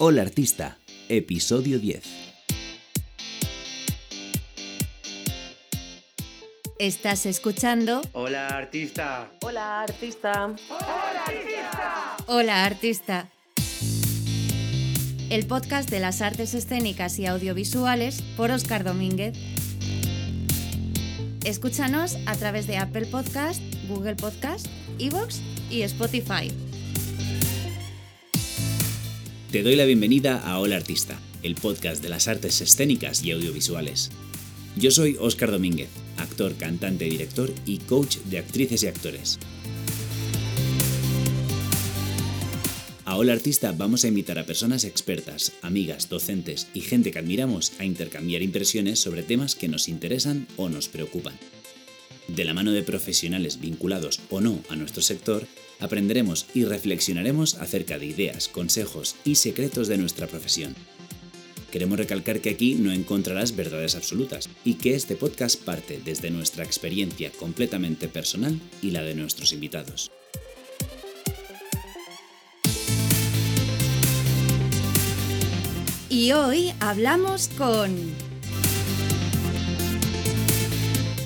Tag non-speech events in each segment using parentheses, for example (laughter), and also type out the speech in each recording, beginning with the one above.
Hola Artista, episodio 10. Estás escuchando Hola artista. Hola, artista. Hola Artista. El podcast de las artes escénicas y audiovisuales por Óscar Domínguez. Escúchanos a través de Apple Podcast, Google Podcast, Evox y Spotify. Te doy la bienvenida a Hola Artista, el podcast de las artes escénicas y audiovisuales. Yo soy Óscar Domínguez, actor, cantante, director y coach de actrices y actores. A Hola Artista vamos a invitar a personas expertas, amigas, docentes y gente que admiramos a intercambiar impresiones sobre temas que nos interesan o nos preocupan. De la mano de profesionales vinculados o no a nuestro sector, aprenderemos y reflexionaremos acerca de ideas, consejos y secretos de nuestra profesión. Queremos recalcar que aquí no encontrarás verdades absolutas y que este podcast parte desde nuestra experiencia completamente personal y la de nuestros invitados. Y hoy hablamos con...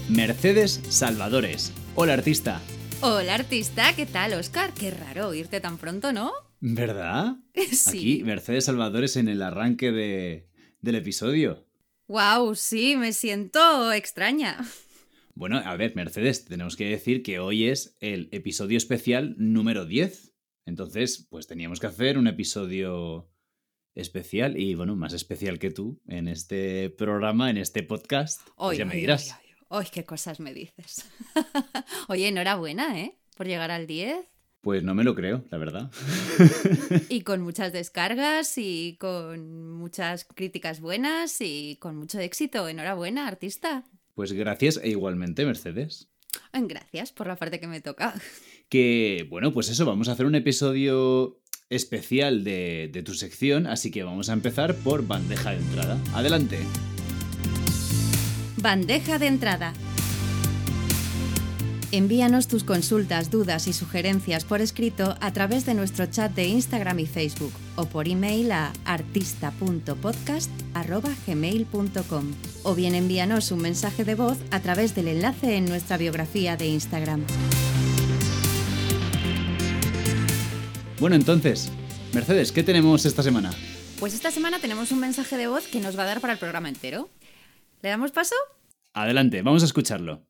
Mercedes Salvadores. Hola artista. Hola Artista, ¿qué tal Óscar? Qué raro oírte tan pronto, ¿no? ¿Verdad? (laughs) Sí. Aquí Mercedes Salvadores en el arranque de, del episodio. Wow, sí, me siento extraña. Bueno, a ver, Mercedes, tenemos que decir que hoy es el episodio especial número 10. Entonces, pues teníamos que hacer un episodio especial y, bueno, más especial que tú en este programa, en este podcast. Pues Ay, ya me dirás. ay. Ay, qué cosas me dices. (laughs) Oye, enhorabuena, ¿eh? Por llegar al 10 Pues no me lo creo, la verdad. y con muchas descargas y con muchas críticas buenas y con mucho éxito. Enhorabuena, artista. Pues gracias e igualmente, Mercedes. Gracias por la parte que me toca. Que, bueno, pues eso, vamos a hacer un episodio especial de, de tu sección, así que vamos a empezar por bandeja de entrada. Adelante. Bandeja de entrada. Envíanos tus consultas, dudas y sugerencias por escrito a través de nuestro chat de Instagram y Facebook o por email a artista.podcast.gmail.com o bien envíanos un mensaje de voz a través del enlace en nuestra biografía de Instagram. Bueno, entonces, Mercedes, ¿qué tenemos esta semana? Pues esta semana tenemos un mensaje de voz que nos va a dar para el programa entero. ¿Le damos paso? Adelante, vamos a escucharlo.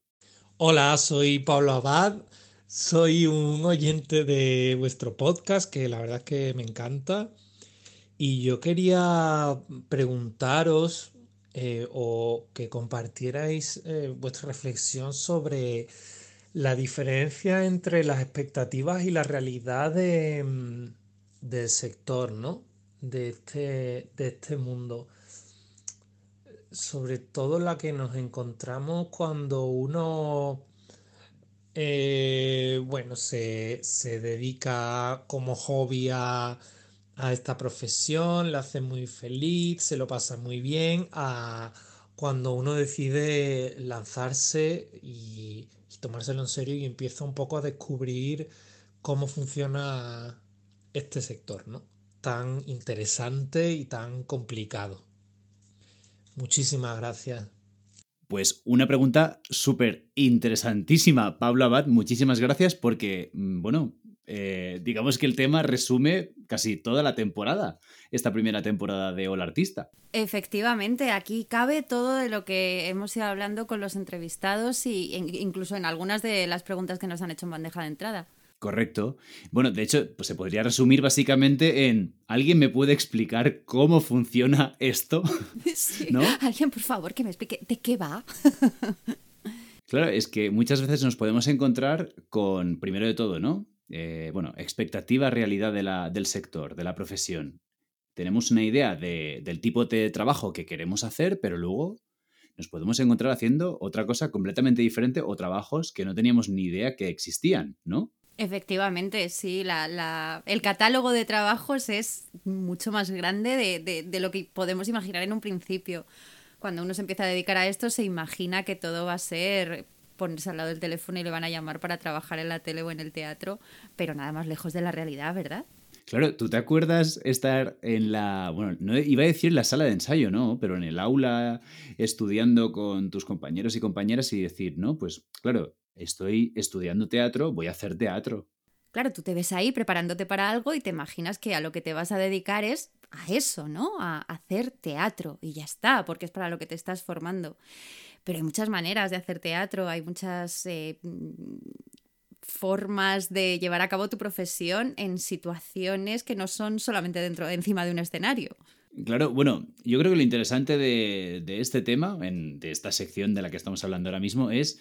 Hola, soy Pablo Abad. Soy un oyente de vuestro podcast que la verdad es que me encanta. Y yo quería preguntaros eh, o que compartierais eh, vuestra reflexión sobre la diferencia entre las expectativas y la realidad de, mm, del sector, ¿no? De este, de este mundo sobre todo la que nos encontramos cuando uno, eh, bueno, se, se dedica como hobby a, a esta profesión, la hace muy feliz, se lo pasa muy bien, a cuando uno decide lanzarse y, y tomárselo en serio y empieza un poco a descubrir cómo funciona este sector, ¿no? Tan interesante y tan complicado. Muchísimas gracias. Pues una pregunta súper interesantísima, Pablo Abad. Muchísimas gracias porque, mm, bueno, eh, digamos que el tema resume casi toda la temporada, esta primera temporada de Hola Artista. Efectivamente, aquí cabe todo de lo que hemos ido hablando con los entrevistados y en- incluso en algunas de las preguntas que nos han hecho en bandeja de entrada. Correcto. Bueno, de hecho, pues se podría resumir básicamente en ¿alguien me puede explicar cómo funciona esto? (laughs) (laughs) Sí. ¿No? Alguien, por favor, que me explique de qué va. (laughs) Claro, es que muchas veces nos podemos encontrar con, primero de todo, ¿no? Eh, bueno, expectativa, realidad de la- del sector, de la profesión. Tenemos una idea de- del tipo de trabajo que queremos hacer, pero luego nos podemos encontrar haciendo otra cosa completamente diferente o trabajos que no teníamos ni idea que existían, ¿no? Efectivamente, sí, la, la- el catálogo de trabajos es mucho más grande de, de- lo que podemos imaginar en un principio. Cuando uno se empieza a dedicar a esto, se imagina que todo va a ser ponerse al lado del teléfono y le van a llamar para trabajar en la tele o en el teatro, pero nada más lejos de la realidad, ¿verdad? Claro, ¿tú te acuerdas estar en la, bueno, no iba a decir la sala de ensayo, ¿no? Pero en el aula estudiando con tus compañeros y compañeras y decir, no, pues claro, estoy estudiando teatro, voy a hacer teatro. Claro, tú te ves ahí preparándote para algo y te imaginas que a lo que te vas a dedicar es a eso, ¿no? A hacer teatro y ya está, porque es para lo que te estás formando. Pero hay muchas maneras de hacer teatro, hay muchas eh, formas de llevar a cabo tu profesión en situaciones que no son solamente dentro, encima de un escenario. Claro, bueno, yo creo que lo interesante de, este tema, de esta sección de la que estamos hablando ahora mismo, es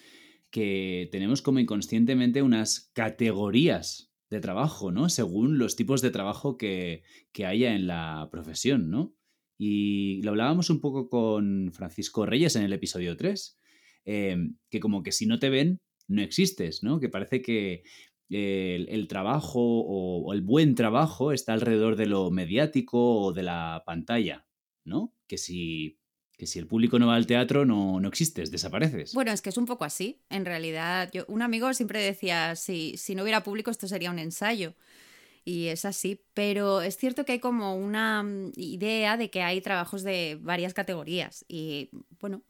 que tenemos como inconscientemente unas categorías de trabajo, ¿no? Según los tipos de trabajo que, haya en la profesión, ¿no? Y lo hablábamos un poco con Francisco Reyes en el episodio 3, eh, que como que si no te ven, no existes, ¿no? Que parece que el, trabajo o, el buen trabajo está alrededor de lo mediático o de la pantalla, ¿no? Que si, que si el público no va al teatro no, no existes, desapareces. Bueno, es que es un poco así. En realidad, yo, un amigo siempre decía, si, si no hubiera público esto sería un ensayo y es así, pero es cierto que hay como una mm, idea de que hay trabajos de varias categorías y bueno,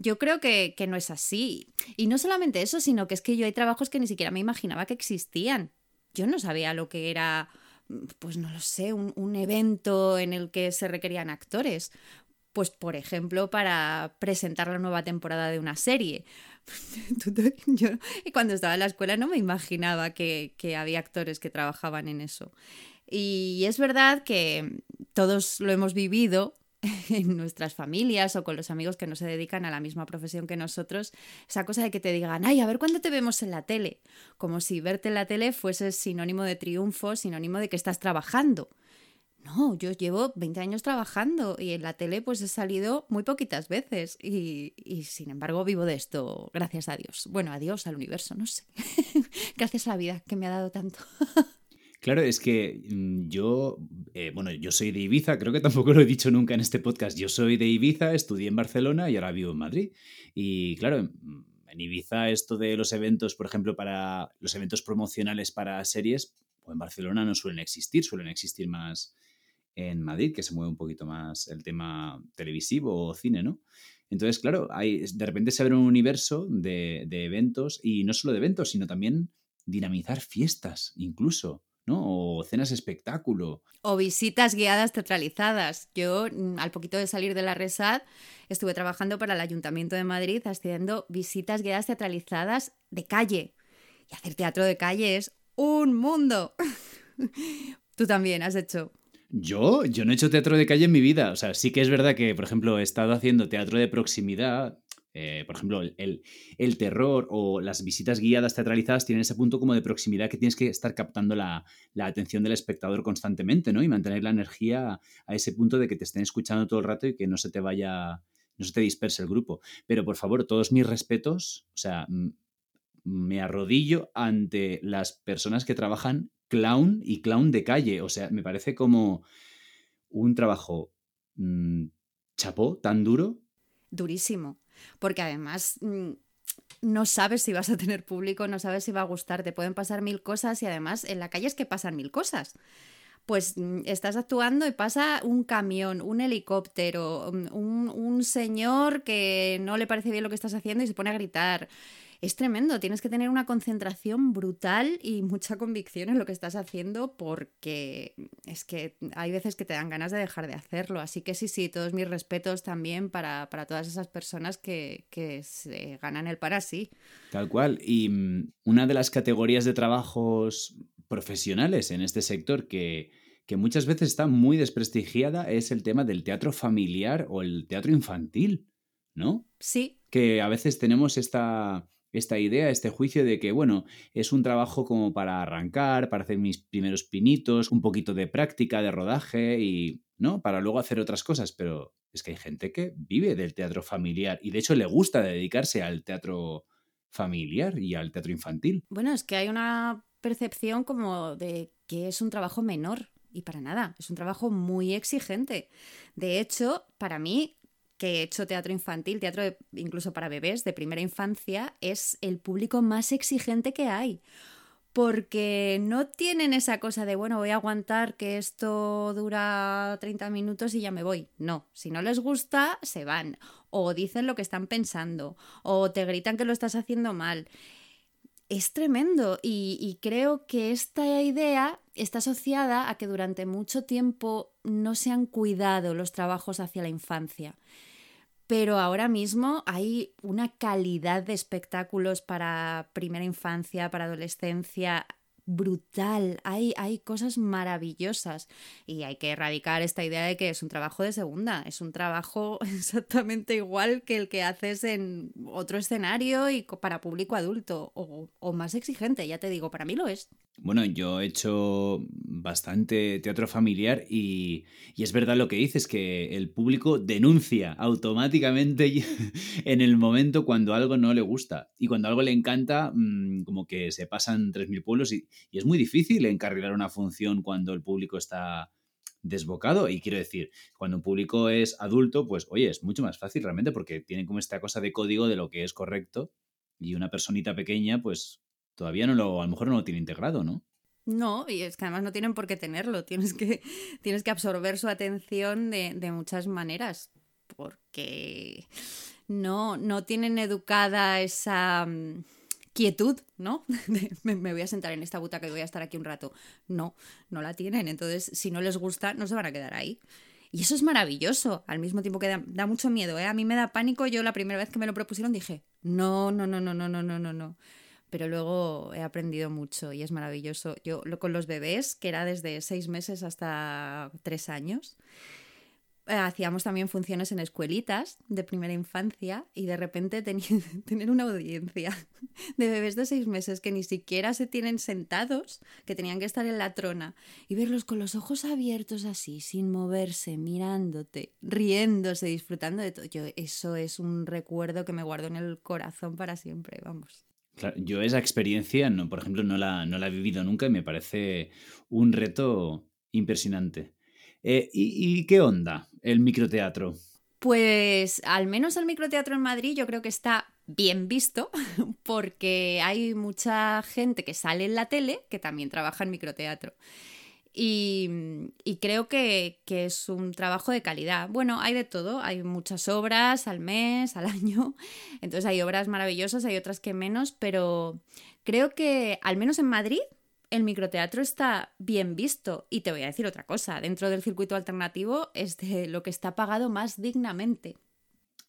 yo creo que, no es así. Y no solamente eso, sino que es que yo hay trabajos que ni siquiera me imaginaba que existían. Yo no sabía lo que era, pues no lo sé, un, un evento en el que se requerían actores. Pues, por ejemplo, para presentar la nueva temporada de una serie. (laughs) Yo, cuando estaba en la escuela no me imaginaba que, que había actores que trabajaban en eso. Y es verdad que todos lo hemos vivido (laughs) en nuestras familias o con los amigos que no se dedican a la misma profesión que nosotros, esa cosa de que te digan, ay, a ver cuándo te vemos en la tele, como si verte en la tele fuese sinónimo de triunfo, sinónimo de que estás trabajando. No, yo llevo 20 años trabajando y en la tele pues he salido muy poquitas veces y, sin embargo vivo de esto, gracias a Dios. Bueno, a Dios, al universo, no sé. (laughs) gracias a la vida que me ha dado tanto. (laughs) Claro, es que mm, yo, eh, bueno, yo soy de Ibiza, creo que tampoco lo he dicho nunca en este podcast, yo soy de Ibiza, estudié en Barcelona y ahora vivo en Madrid. Y claro, en Ibiza esto de los eventos, por ejemplo, para los eventos promocionales para series, en Barcelona no suelen existir, suelen existir más en Madrid, que se mueve un poquito más el tema televisivo o cine, ¿no? Entonces, claro, hay, de repente se abre un universo de, eventos y no solo de eventos, sino también dinamizar fiestas, incluso. ¿no? O cenas espectáculo. O visitas guiadas teatralizadas. Yo, mm, al poquito de salir de la RESAD, estuve trabajando para el Ayuntamiento de Madrid haciendo visitas guiadas teatralizadas de calle. Y hacer teatro de calle es un mundo. (laughs) Tú también has hecho. Yo, yo no he hecho teatro de calle en mi vida. O sea, sí que es verdad que, por ejemplo, he estado haciendo teatro de proximidad eh, por ejemplo, el, terror o las visitas guiadas teatralizadas tienen ese punto como de proximidad que tienes que estar captando la, atención del espectador constantemente, ¿no? Y mantener la energía a ese punto de que te estén escuchando todo el rato y que no se te vaya, no se te disperse el grupo. Pero por favor, todos mis respetos, o sea, me arrodillo ante las personas que trabajan clown y clown de calle. O sea, me parece como un trabajo mm, chapó tan duro. Durísimo porque además mm, no sabes si vas a tener público, no sabes si va a gustar, te pueden pasar mil cosas y además en la calle es que pasan mil cosas. Pues mm, estás actuando y pasa un camión, un helicóptero, un, un señor que no le parece bien lo que estás haciendo y se pone a gritar es tremendo. Tienes que tener una concentración brutal y mucha convicción en lo que estás haciendo porque es que hay veces que te dan ganas de dejar de hacerlo. Así que sí, sí, todos mis respetos también para, todas esas personas que, se ganan el para sí. Tal cual. Y mm, una de las categorías de trabajos profesionales en este sector que, que muchas veces está muy desprestigiada es el tema del teatro familiar o el teatro infantil, ¿no? Sí. Que a veces tenemos esta, esta idea, este juicio de que, bueno, es un trabajo como para arrancar, para hacer mis primeros pinitos, un poquito de práctica, de rodaje y, ¿no? Para luego hacer otras cosas, pero es que hay gente que vive del teatro familiar y de hecho le gusta dedicarse al teatro familiar y al teatro infantil. Bueno, es que hay una percepción como de que es un trabajo menor y para nada, es un trabajo muy exigente. De hecho, para mí, que he hecho teatro infantil, teatro incluso para bebés de primera infancia, es el público más exigente que hay. porque no tienen esa cosa de, bueno, voy a aguantar que esto dura 30 minutos y ya me voy. No, si no les gusta, se van. O dicen lo que están pensando, o te gritan que lo estás haciendo mal. Es tremendo y, y creo que esta idea está asociada a que durante mucho tiempo no se han cuidado los trabajos hacia la infancia. Pero ahora mismo hay una calidad de espectáculos para primera infancia, para adolescencia brutal, hay, hay cosas maravillosas y hay que erradicar esta idea de que es un trabajo de segunda, es un trabajo (laughs) exactamente igual que el que haces en otro escenario y para público adulto o, o más exigente, ya te digo, para mí lo es. Bueno, yo he hecho bastante teatro familiar y, es verdad lo que dices, que el público denuncia automáticamente (laughs) en el momento cuando algo no le gusta. Y cuando algo le encanta, mm, como que se pasan 3.000 pueblos y, y, es muy difícil encarrilar una función cuando el público está desbocado. Y quiero decir, cuando un público es adulto, pues oye, es mucho más fácil realmente porque tiene como esta cosa de código de lo que es correcto. Y una personita pequeña, pues todavía no lo, a lo mejor no lo tiene integrado, ¿no? No, y es que además no tienen por qué tenerlo, tienes que, (laughs) tienes que absorber su atención de, de muchas maneras, porque no, no tienen educada esa mm, quietud, ¿no? (laughs) me, voy a sentar en esta butaca y voy a estar aquí un rato. No, no la tienen, entonces si no les gusta no se van a quedar ahí. Y eso es maravilloso, al mismo tiempo que da, da mucho miedo, ¿eh? A mí me da pánico, yo la primera vez que me lo propusieron dije, no, no, no, no, no, no, no, no pero luego he aprendido mucho y es maravilloso. Yo lo, con los bebés, que era desde seis meses hasta tres años, eh, hacíamos también funciones en escuelitas de primera infancia y de repente (laughs) tener una audiencia de bebés de seis meses que ni siquiera se tienen sentados, que tenían que estar en la trona y verlos con los ojos abiertos así, sin moverse, mirándote, riéndose, disfrutando de todo. Yo, eso es un recuerdo que me guardo en el corazón para siempre, vamos yo esa experiencia, no, por ejemplo, no la, no la he vivido nunca y me parece un reto impresionante. Eh, ¿y, ¿Y qué onda el microteatro? Pues al menos el microteatro en Madrid yo creo que está bien visto (laughs) porque hay mucha gente que sale en la tele que también trabaja en microteatro. Y, creo que, es un trabajo de calidad. Bueno, hay de todo, hay muchas obras al mes, al (laughs) año, entonces hay obras maravillosas, hay otras que menos, pero creo que al menos en Madrid el microteatro está bien visto. Y te voy a decir otra cosa, dentro del circuito alternativo es de lo que está pagado más dignamente.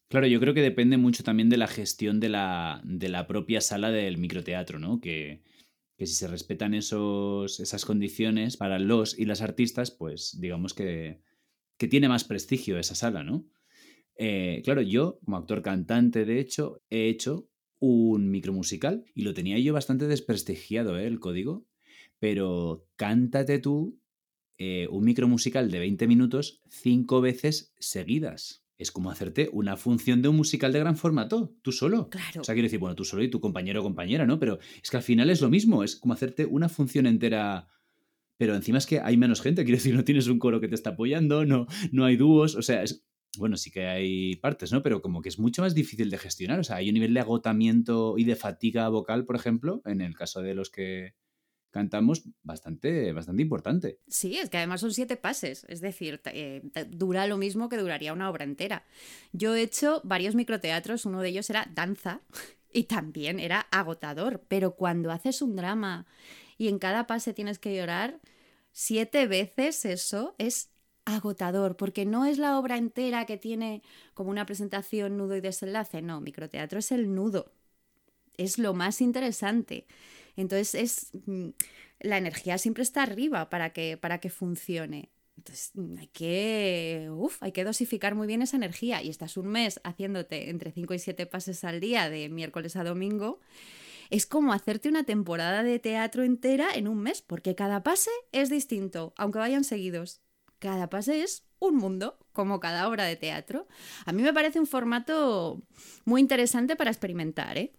Claro, yo creo que depende mucho también de la gestión de la, de la propia sala del microteatro, ¿no? Que, que si se respetan esos, esas condiciones para los y las artistas, pues digamos que, que tiene más prestigio esa sala, ¿no? Eh, claro, yo, como actor cantante, de hecho, he hecho un micromusical y lo tenía yo bastante desprestigiado, ¿eh? El código. Pero cántate tú eh, un micromusical de 20 minutos cinco veces seguidas es como hacerte una función de un musical de gran formato, tú solo. Claro. O sea, quiero decir, bueno, tú solo y tu compañero o compañera, ¿no? Pero es que al final es lo mismo, es como hacerte una función entera. Pero encima es que hay menos gente, quiero decir, no tienes un coro que te está apoyando, no, no hay dúos, o sea, es, bueno, sí que hay partes, ¿no? Pero como que es mucho más difícil de gestionar, o sea, hay un nivel de agotamiento y de fatiga vocal, por ejemplo, en el caso de los que cantamos bastante, bastante importante. Sí, es que además son siete pases, es decir, eh, dura lo mismo que duraría una obra entera. Yo he hecho varios microteatros, uno de ellos era danza (laughs) y también era agotador, pero cuando haces un drama y en cada pase tienes que llorar, siete veces eso es agotador, porque no es la obra entera que tiene como una presentación, nudo y desenlace, no, microteatro es el nudo, es lo más interesante. Entonces es mm, la energía siempre está arriba para que, para que funcione. Entonces mm, hay que, hay que dosificar muy bien esa energía y estás un mes haciéndote entre 5 y 7 pases al día de miércoles a domingo. Es como hacerte una temporada de teatro entera en un mes, porque cada pase es distinto, aunque vayan seguidos. Cada pase es un mundo, como cada obra de teatro. A mí me parece un formato muy interesante para experimentar, ¿eh?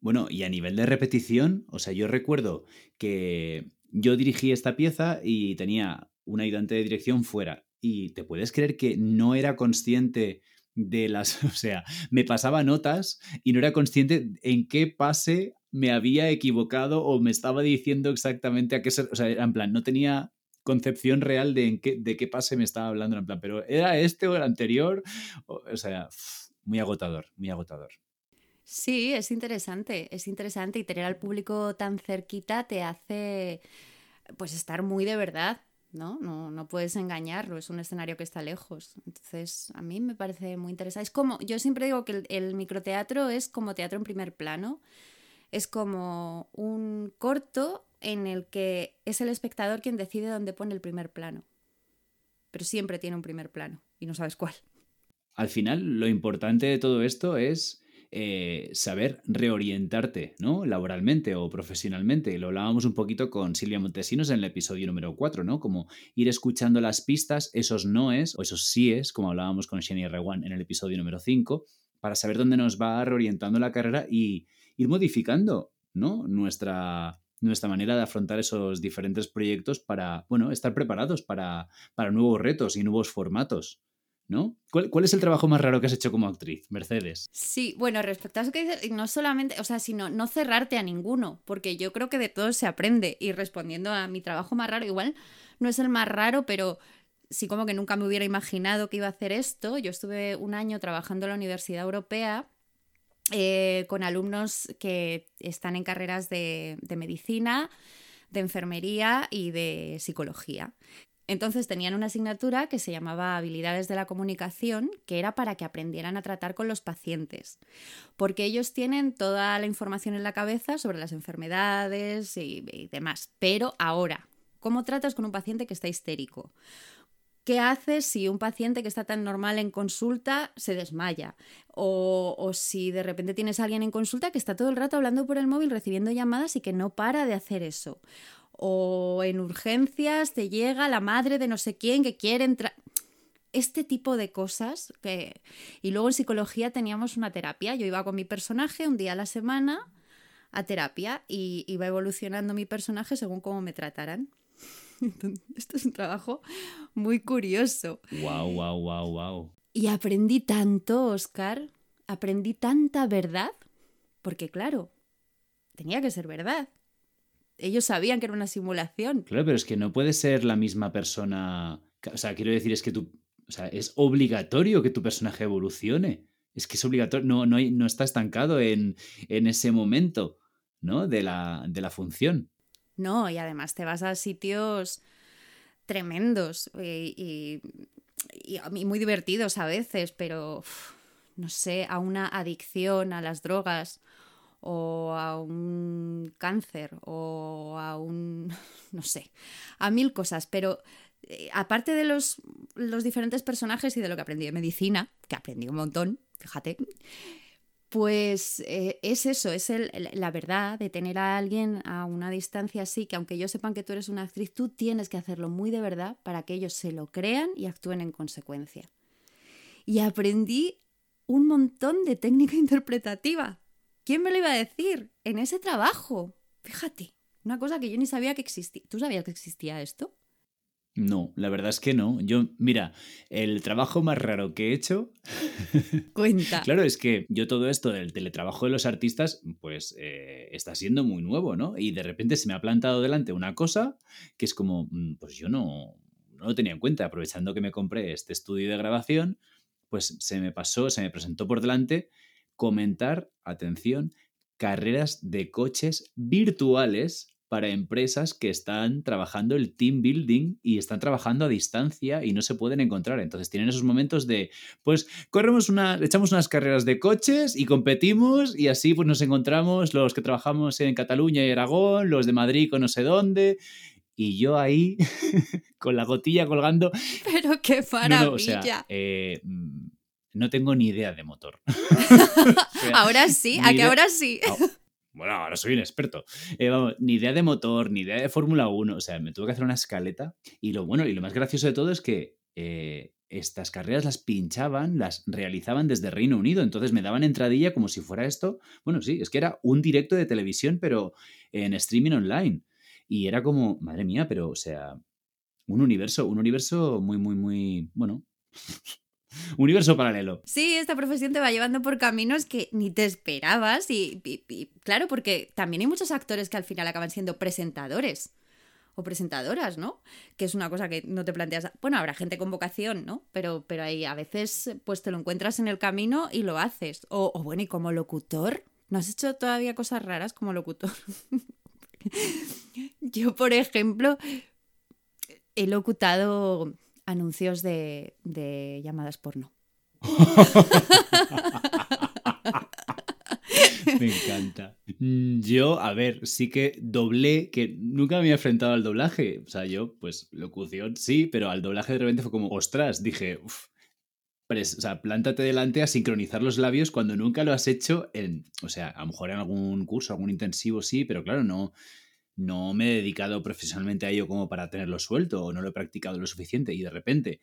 Bueno, y a nivel de repetición, o sea, yo recuerdo que yo dirigí esta pieza y tenía un ayudante de dirección fuera. Y te puedes creer que no era consciente de las, (laughs) o sea, me pasaba notas y no era consciente en qué pase me había equivocado o me estaba diciendo exactamente a qué se... O sea, en plan, no tenía concepción real de, en qué, de qué pase me estaba hablando, en plan, pero ¿era este o el anterior? O, o sea, muy agotador, muy agotador. Sí, es interesante, es interesante y tener al público tan cerquita te hace pues estar muy de verdad, ¿no? No, no puedes engañarlo, es un escenario que está lejos. Entonces, a mí me parece muy interesante. Es como, yo siempre digo que el, el microteatro es como teatro en primer plano, es como un corto en el que es el espectador quien decide dónde pone el primer plano. Pero siempre tiene un primer plano y no sabes cuál. Al final, lo importante de todo esto es eh, saber reorientarte, ¿no? Laboralmente o profesionalmente. Lo hablábamos un poquito con Silvia Montesinos en el episodio número 4, ¿no? Como ir escuchando las pistas, esos noes o esos síes, como hablábamos con Shani Rewan en el episodio número 5, para saber dónde nos va reorientando la carrera y ir modificando, ¿no? Nuestra, nuestra manera de afrontar esos diferentes proyectos para, bueno, estar preparados para, para nuevos retos y nuevos formatos. ¿No? ¿Cuál, ¿Cuál, es el trabajo más raro que has hecho como actriz, Mercedes? Sí, bueno, respecto a eso que dices, no solamente, o sea, sino no cerrarte a ninguno, porque yo creo que de todo se aprende. Y respondiendo a mi trabajo más raro, igual no es el más raro, pero sí como que nunca me hubiera imaginado que iba a hacer esto. Yo estuve un año trabajando en la Universidad Europea eh, con alumnos que están en carreras de medicina, de enfermería y de psicología. Entonces tenían una asignatura que se llamaba Habilidades de la Comunicación, que era para que aprendieran a tratar con los pacientes, porque ellos tienen toda la información en la cabeza sobre las enfermedades y, demás. Pero ahora, ¿cómo tratas con un paciente que está histérico? ¿Qué haces si un paciente que está tan normal en consulta se desmaya? O, o, si de repente tienes a alguien en consulta que está todo el rato hablando por el móvil, recibiendo llamadas y que no para de hacer eso o en urgencias te llega la madre de no sé quién que quiere entrar. Este tipo de cosas. Que... Y luego en psicología teníamos una terapia. Yo iba con mi personaje un día a la semana a terapia y iba evolucionando mi personaje según cómo me trataran. (laughs) Esto es un trabajo muy curioso. Wow, wow, wow, wow. Y aprendí tanto, Oscar. Aprendí tanta verdad. Porque claro, tenía que ser verdad ellos sabían que era una simulación. Claro, pero es que no puede ser la misma persona. O sea, quiero decir, es que tú. O sea, es obligatorio que tu personaje evolucione. Es que es obligatorio. No, no, no está estancado en, en ese momento, ¿no? De la, de la función. No, y además te vas a sitios tremendos y, y, y muy divertidos a veces, pero no sé, a una adicción a las drogas o a un cáncer o a un, (laughs) no sé, a mil cosas, pero eh, aparte de los, los diferentes personajes y de lo que aprendí de medicina, que aprendí un montón, fíjate, pues eh, es eso, es el, la verdad de tener a alguien a una distancia así, que aunque ellos sepan que tú eres una actriz, tú tienes que hacerlo muy de verdad para que ellos se lo crean y actúen en consecuencia. Y aprendí un montón de técnica (laughs) interpretativa, ¿Quién me lo iba a decir? En ese trabajo. Fíjate, una cosa que yo ni sabía que existía. ¿Tú sabías que existía esto? No, la verdad es que no. Yo, mira, el trabajo más raro que he hecho. (laughs) Cuenta. claro, es que yo todo esto del teletrabajo de los artistas, pues eh, está siendo muy nuevo, ¿no? Y de repente se me ha plantado delante una cosa que es como, mm, pues yo no, no lo tenía en cuenta. Aprovechando que me compré este estudio de grabación, pues se me pasó, se me presentó por delante comentar, atención, carreras de coches virtuales para empresas que están trabajando el team building y están trabajando a distancia y no se pueden encontrar. Entonces tienen esos momentos de, pues, corremos una, echamos unas carreras de coches y competimos y así pues nos encontramos los que trabajamos en Cataluña y Aragón, los de Madrid con no sé dónde. Y yo ahí, (laughs) con la gotilla colgando. Pero qué maravilla. No, no, o sea, eh, no tengo ni idea de motor. (laughs) ahora sí, ¿a qué ahora sí? bueno, ahora soy un experto. Eh, vamos, ni idea de motor, ni idea de Fórmula 1. O sea, me tuve que hacer una escaleta. Y lo bueno y lo más gracioso de todo es que eh, estas carreras las pinchaban, las realizaban desde Reino Unido. Entonces me daban entradilla como si fuera esto. Bueno, sí, es que era un directo de televisión, pero en streaming online. Y era como, madre mía, pero, o sea, un universo, un universo muy, muy, muy, bueno, (laughs) Universo paralelo. Sí, esta profesión te va llevando por caminos que ni te esperabas y, claro, porque también hay muchos actores que al final acaban siendo presentadores o presentadoras, ¿no? Que es una cosa que no te planteas. Bueno, habrá gente con vocación, ¿no? Pero, pero ahí a veces pues te lo encuentras en el camino y lo haces. O, o bueno, y como locutor, ¿no has hecho todavía cosas raras como locutor? (laughs) Yo, por ejemplo, he locutado anuncios de, de llamadas porno. (laughs) Me encanta. Yo, a ver, sí que doblé, que nunca me había enfrentado al doblaje. O sea, yo, pues, locución sí, pero al doblaje de repente fue como, ostras, dije, uff, o sea, plántate delante a sincronizar los labios cuando nunca lo has hecho en, o sea, a lo mejor en algún curso, algún intensivo sí, pero claro, no, no me he dedicado profesionalmente a ello como para tenerlo suelto o no lo he practicado lo suficiente y de repente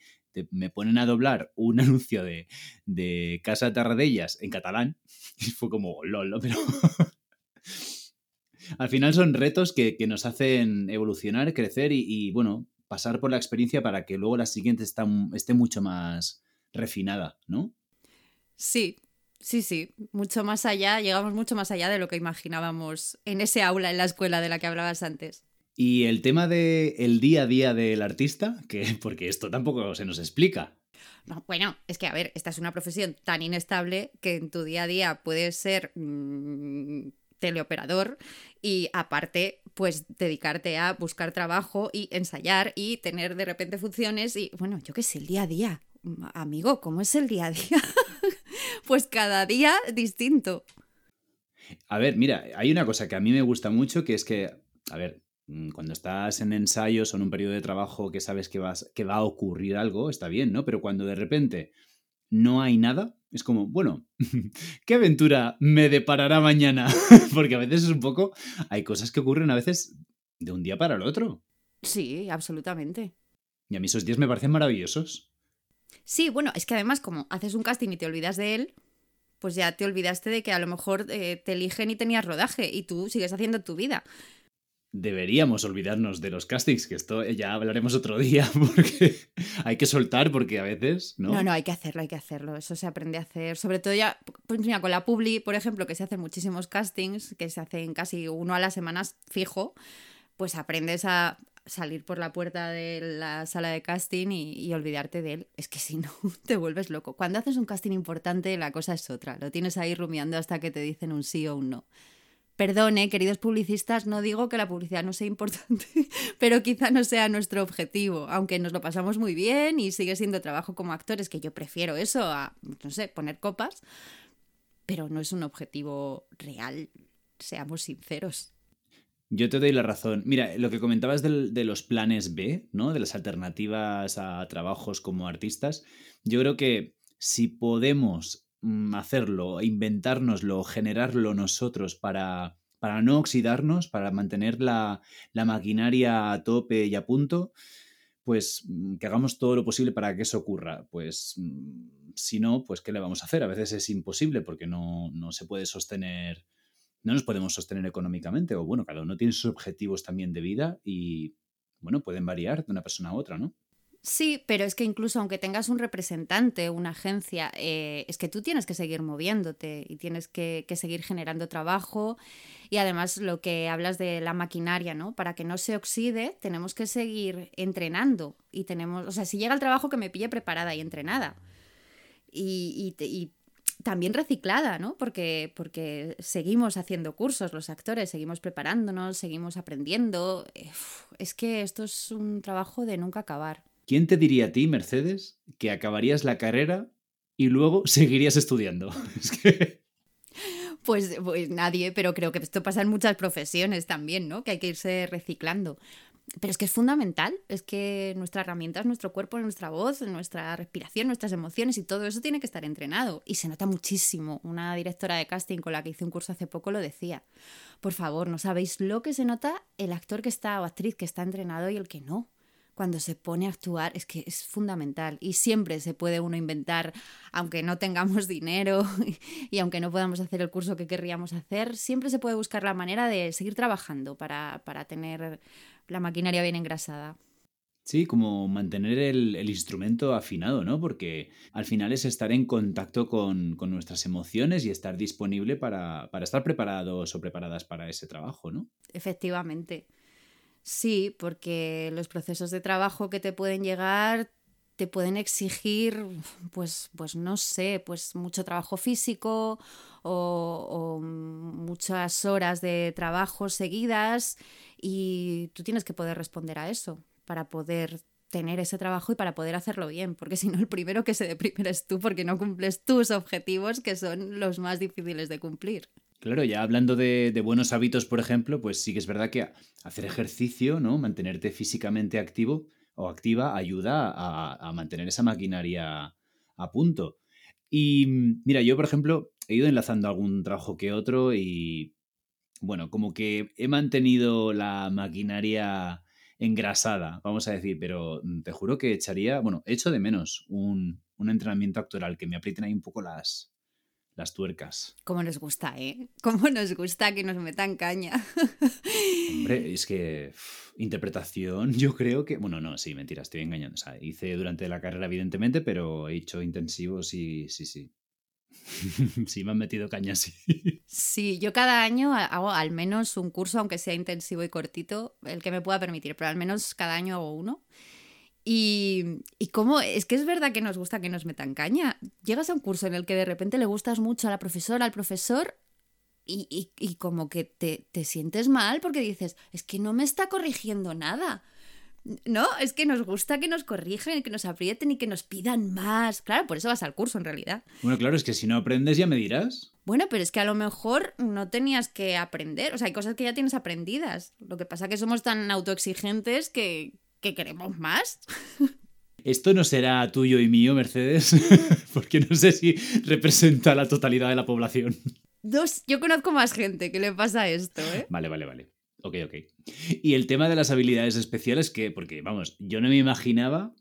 me ponen a doblar un (laughs) anuncio de, de Casa Tarradellas en catalán (laughs) y fue como lol, pero (laughs) al final son retos que, nos hacen evolucionar, crecer y, bueno, pasar por la experiencia para que luego la siguiente esté mucho más refinada, ¿no? Sí, Sí, sí, mucho más allá, llegamos mucho más allá de lo que imaginábamos en ese aula en la escuela de la que hablabas antes. Y el tema del el día a día del artista, que (laughs) porque esto tampoco se nos explica. No, bueno, es que a ver, esta es una profesión tan inestable que en tu día a día puedes ser mm, teleoperador y aparte, pues dedicarte a buscar trabajo y ensayar y tener de repente funciones y bueno, yo qué sé, el día a día. Amigo, ¿cómo es el día a día? (laughs) pues cada día distinto. A ver, mira, hay una cosa que a mí me gusta mucho, que es que, a ver, mm, cuando estás en ensayos o en un periodo de trabajo que sabes que, vas, que va a ocurrir algo, está bien, ¿no? Pero cuando de repente no hay nada, es como, bueno, (laughs) ¿qué aventura me deparará mañana? (laughs) Porque a veces es un poco, hay cosas que ocurren a veces de un día para el otro. Sí, absolutamente. Y a mí esos días me parecen maravillosos. Sí, bueno, es que además como haces un casting y te olvidas de él, pues ya te olvidaste de que a lo mejor eh, te eligen y tenías rodaje y tú sigues haciendo tu vida. Deberíamos olvidarnos de los castings, que esto ya hablaremos otro día, (laughs) porque hay que soltar, porque a veces, ¿no? No, no, hay que hacerlo, hay que hacerlo. Eso se aprende a hacer. Sobre todo ya, pues mira, con la Publi, por ejemplo, que se hacen muchísimos castings, que se hacen casi uno a las semanas fijo, pues aprendes a, salir por la puerta de la sala de casting y, olvidarte de él. Es que si no, (laughs) te vuelves loco. Cuando haces un casting importante, la cosa es otra. Lo tienes ahí rumiando hasta que te dicen un sí o un no. Perdone, queridos publicistas, no digo que la publicidad no sea importante, (laughs) pero quizá no sea nuestro objetivo, aunque nos lo pasamos muy bien y sigue siendo trabajo como actores, que yo prefiero eso a, no sé, poner copas, pero no es un objetivo real, seamos sinceros. Yo te doy la razón. Mira, lo que comentabas de los planes B, ¿no? De las alternativas a trabajos como artistas, yo creo que si podemos mm, hacerlo, inventárnoslo, generarlo nosotros para, para no oxidarnos, para mantener la, la maquinaria a tope y a punto, pues mm, que hagamos todo lo posible para que eso ocurra. Pues mm, si no, pues ¿qué le vamos a hacer? A veces es imposible porque no, no se puede sostener no nos podemos sostener económicamente. O bueno, cada uno tiene sus objetivos también de vida y, bueno, pueden variar de una persona a otra, ¿no? Sí, pero es que incluso aunque tengas un representante, una agencia, eh, es que tú tienes que seguir moviéndote y tienes que, seguir generando trabajo. Y además lo que hablas de la maquinaria, ¿no? Para que no se oxide, tenemos que seguir entrenando. Y tenemos, o sea, si llega el trabajo que me pille preparada y entrenada. Y también reciclada, ¿no? Porque, porque seguimos haciendo cursos los actores, seguimos preparándonos, seguimos aprendiendo. Es que esto es un trabajo de nunca acabar. ¿Quién te diría a ti, Mercedes, que acabarías la carrera y luego (laughs) seguirías estudiando? (laughs) es que... Pues, pues, nadie, pero creo que esto pasa en muchas profesiones también, ¿no? Que hay que irse reciclando. Pero es que es fundamental, es que nuestra herramienta es nuestro cuerpo, nuestra voz, nuestra respiración, nuestras emociones y todo eso tiene que estar entrenado. Y se nota muchísimo. Una directora de casting con la que hice un curso hace poco lo decía. Por favor, no sabéis lo que se nota el actor que está o actriz que está entrenado y el que no. Cuando se pone a actuar es que es fundamental y siempre se puede uno inventar, aunque no tengamos (laughs) dinero y aunque no podamos hacer el curso que querríamos hacer, siempre se puede buscar la manera de seguir trabajando para, para tener la maquinaria bien engrasada. Sí, como mantener el, instrumento afinado, ¿no? Porque al final es estar en contacto con, nuestras emociones y estar disponible para, para, estar preparados o preparadas para ese trabajo, ¿no? Efectivamente. Sí, porque los procesos de trabajo que te pueden llegar te pueden exigir, pues, pues no sé, pues mucho trabajo físico o, muchas horas de trabajo seguidas y tú tienes que poder responder a eso para poder tener ese trabajo y para poder hacerlo bien, porque si no el primero que se deprime eres tú porque no cumples tus objetivos que son los más difíciles de cumplir. Claro, ya hablando de, de, buenos hábitos, por ejemplo, pues sí que es verdad que hacer ejercicio, ¿no? Mantenerte físicamente activo, o activa ayuda a, mantener esa maquinaria a punto. Y mm, mira, yo por ejemplo he ido enlazando algún trabajo que otro y bueno, como que he mantenido la maquinaria engrasada, vamos a decir, pero mm, te juro que echaría, bueno, echo de menos un, un entrenamiento actoral, que me aprieten ahí un poco las, las tuercas. Cómo nos gusta, ¿eh? Cómo nos gusta que nos metan caña. Hombre, (laughs) es que interpretación, yo creo que. Bueno, no, sí, mentira, estoy engañando. O sea, hice durante la carrera, evidentemente, pero he hecho intensivos y sí, sí. (laughs) sí, me han metido caña, sí. Sí, yo cada año hago al menos un curso, aunque sea intensivo y cortito, el que me pueda permitir, pero al menos cada año hago uno. Y, y cómo, es que es verdad que nos gusta que nos metan caña. Llegas a un curso en el que de repente le gustas mucho a la profesora, al profesor, y, y, como que te, te, sientes mal porque dices, es que no me está corrigiendo nada. No, es que nos gusta que nos corrijan, que nos aprieten y que nos pidan más. Claro, por eso vas al curso en realidad. Bueno, claro, es que si no aprendes ya me dirás. Bueno, pero es que a lo mejor no tenías que aprender. O sea, hay cosas que ya tienes aprendidas. Lo que pasa es que somos tan autoexigentes que, que queremos más. Esto no será tuyo y mío, Mercedes, (laughs) porque no sé si representa la totalidad de la población. Dos, yo conozco más gente que le pasa esto, ¿eh? Vale, vale, vale. Ok, ok. Y el tema de las habilidades especiales, que, porque, vamos, yo no me imaginaba.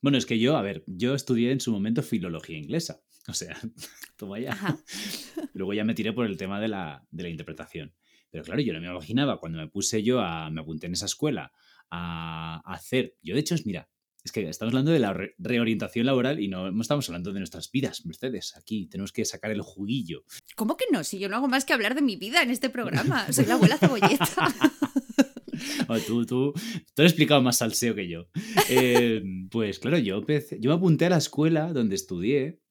Bueno, es que yo, a ver, yo estudié en su momento filología inglesa. (laughs) O sea, toma ya. (laughs) Luego ya me tiré por el tema de la, de la interpretación. Pero claro, yo no me imaginaba cuando me puse yo a. me apunté en esa escuela a hacer. Yo, de hecho, es, mira, es que estamos hablando de la reorientación laboral y no, estamos hablando de nuestras vidas, Mercedes. Aquí tenemos que sacar el juguillo. ¿Cómo que no? Si yo no hago más que hablar de mi vida en este programa. (laughs) Soy la abuela cebolleta. (laughs) tú, tú, tú has explicado más salseo que yo. Eh, pues claro, yo, yo me apunté a la escuela donde estudié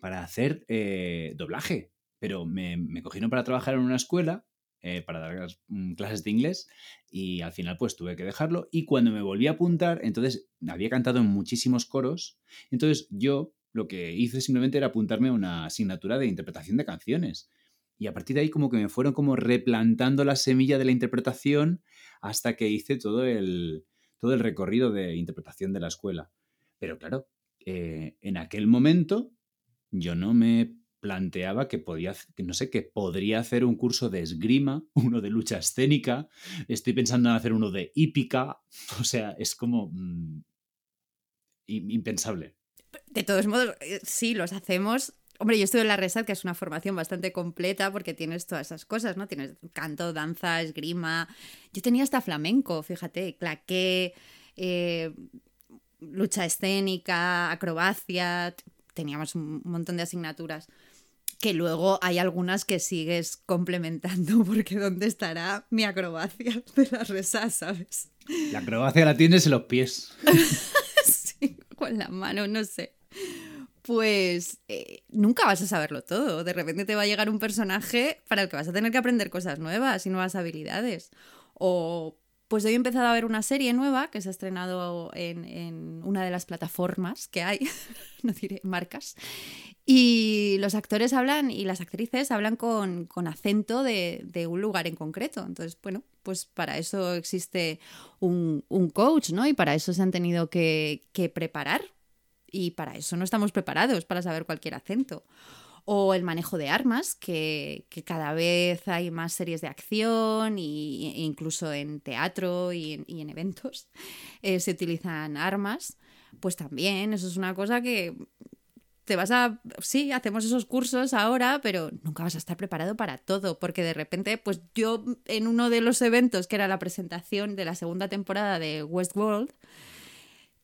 para hacer eh, doblaje, pero me, me cogieron para trabajar en una escuela eh, para dar mm, clases de inglés y al final pues tuve que dejarlo y cuando me volví a apuntar, entonces había cantado en muchísimos coros, entonces yo lo que hice simplemente era apuntarme a una asignatura de interpretación de canciones. Y a partir de ahí como que me fueron como replantando la semilla de la interpretación hasta que hice todo el, todo el recorrido de interpretación de la escuela. Pero claro, eh, en aquel momento yo no me planteaba que podía, que no sé, que podría hacer un curso de esgrima, (laughs) uno de lucha escénica, estoy pensando en hacer uno de hípica, (laughs) o sea, es como mm, impensable. De todos modos, eh, sí, los hacemos. Hombre, yo estoy en la RESAD, que es una formación bastante completa porque tienes todas esas cosas, ¿no? Tienes canto, danza, esgrima. Yo tenía hasta flamenco, fíjate, claqué, eh, lucha escénica, acrobacia. Teníamos un montón de asignaturas que luego hay algunas que sigues complementando, (laughs) porque ¿dónde estará mi acrobacia (laughs) de la resa, sabes? La acrobacia la tienes en los pies. (laughs) sí, con la mano, no sé. Pues eh, nunca vas a saberlo todo. De repente te va a llegar un personaje para el que vas a tener que aprender cosas nuevas y nuevas habilidades. O pues hoy he empezado a ver una serie nueva que se ha estrenado en, una de las plataformas que hay, (laughs) no diré marcas, y los actores hablan y las actrices hablan con, acento de, un lugar en concreto. Entonces, bueno, pues para eso existe un, coach, ¿no? Y para eso se han tenido que, que preparar. Y para eso no estamos preparados para saber cualquier acento o el manejo de armas, que, cada vez hay más series de acción e incluso en teatro y en, eventos (laughs) eh, se utilizan armas, pues también eso es una cosa que te vas a, sí, hacemos esos cursos ahora, pero nunca vas a estar preparado para todo, porque de repente, pues yo en uno de los eventos, que era la presentación de la segunda temporada de Westworld,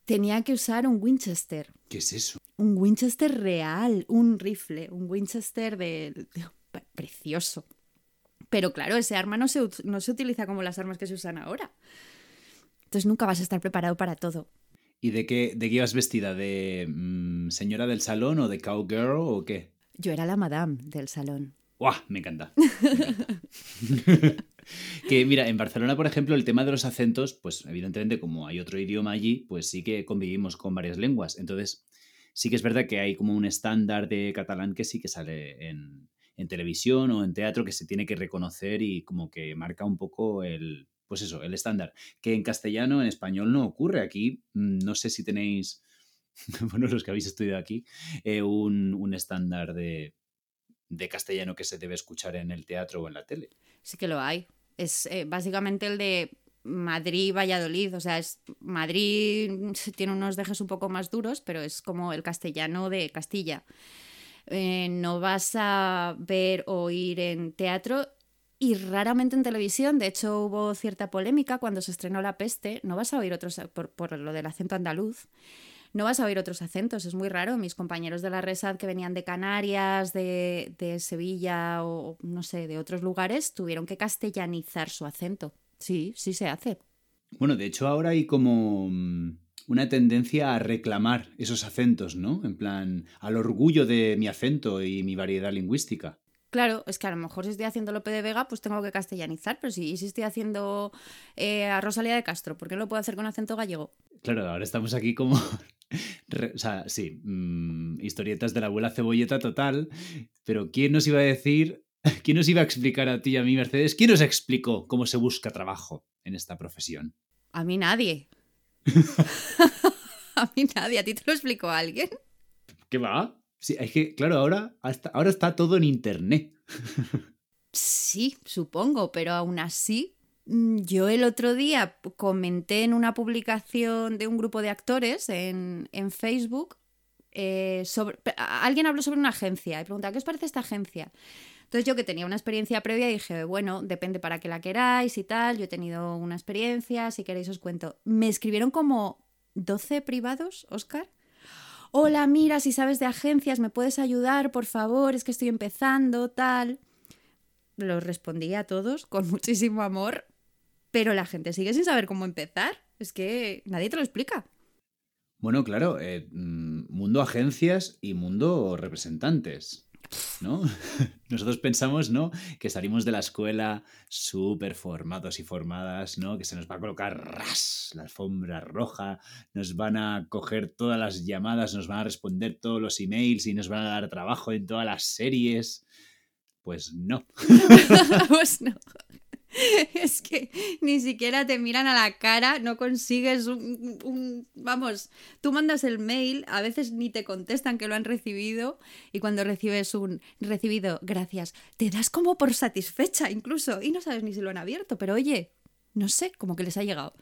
tenía que usar un Winchester. ¿Qué es eso? Un Winchester real, un rifle, un Winchester de, precioso. Pero claro, ese arma no se, no se utiliza como las armas que se usan ahora. Entonces nunca vas a estar preparado para todo. ¿Y de qué, de qué ibas vestida? ¿De mm, señora del salón o de cowgirl o qué? Yo era la madame del salón. ¡Guau! Me encanta. (laughs) que mira, en Barcelona, por ejemplo, el tema de los acentos, pues evidentemente como hay otro idioma allí, pues sí que convivimos con varias lenguas. Entonces, sí que es verdad que hay como un estándar de catalán que sí que sale en, en televisión o en teatro que se tiene que reconocer y como que marca un poco el, pues eso, el estándar, que en castellano, en español no ocurre. Aquí mm, no sé si tenéis, (laughs) bueno, los que habéis estudiado aquí, eh, un, estándar de, castellano que se debe escuchar en el teatro o en la tele. Sí que lo hay. Es eh, básicamente el de Madrid-Valladolid. O sea, es Madrid (laughs) tiene unos dejes un poco más duros, pero es como el castellano de Castilla. Eh, no vas a ver o oír en teatro y raramente en televisión. De hecho, hubo cierta polémica cuando se estrenó La Peste. No vas a oír otros, por, lo del acento andaluz, no vas a oír otros acentos. Es muy raro. Mis compañeros de la Resad que venían de Canarias, de, de Sevilla o no sé, de otros lugares, tuvieron que castellanizar su acento. Sí, sí se hace. Bueno, de hecho ahora hay como mm, una tendencia a reclamar esos acentos, ¿no? En plan, al orgullo de mi acento y mi variedad lingüística. Claro, es que a lo mejor si estoy haciendo Lope de Vega, pues tengo que castellanizar, pero si, si estoy haciendo eh, a Rosalía de Castro, ¿por qué no lo puedo hacer con acento gallego? Claro, ahora estamos aquí como. O sea, sí, mm, historietas de la abuela cebolleta total, pero ¿quién nos iba a decir, (laughs) quién nos iba a explicar a ti y a mí, Mercedes, quién nos explicó cómo se busca trabajo en esta profesión? A mí nadie. (laughs) a mí nadie, ¿a ti te lo explicó alguien? ¿Qué va? Sí, es que, claro, ahora, hasta, ahora está todo en internet. Sí, supongo, pero aún así, yo el otro día comenté en una publicación de un grupo de actores en, Facebook eh, sobre. Alguien habló sobre una agencia y preguntaba, ¿qué os parece esta agencia? Entonces yo que tenía una experiencia previa dije, bueno, depende para qué la queráis y tal, yo he tenido una experiencia, si queréis os cuento. Me escribieron como 12 privados, Oscar, hola, mira, si sabes de agencias, ¿me puedes ayudar, por favor? Es que estoy empezando, tal. Los respondí a todos con (laughs) muchísimo amor, pero la gente sigue sin saber cómo empezar. Es que nadie te lo explica. Bueno, claro, eh, mm, mundo agencias y mundo representantes. ¿no? (laughs) Nosotros pensamos, ¿no? Que salimos de la escuela súper formados y formadas, ¿no? Que se nos va a colocar ras la alfombra roja, nos van a coger todas las llamadas, nos van a responder todos los emails y nos van a dar trabajo en todas las series. Pues no. (laughs) pues no. (laughs) es que ni siquiera te miran a la cara, no consigues un, Vamos, tú mandas el mail, a veces ni te contestan que lo han recibido y cuando recibes un recibido, gracias, te das como por satisfecha incluso y no sabes ni si lo han abierto, pero oye, no sé, como que les ha llegado.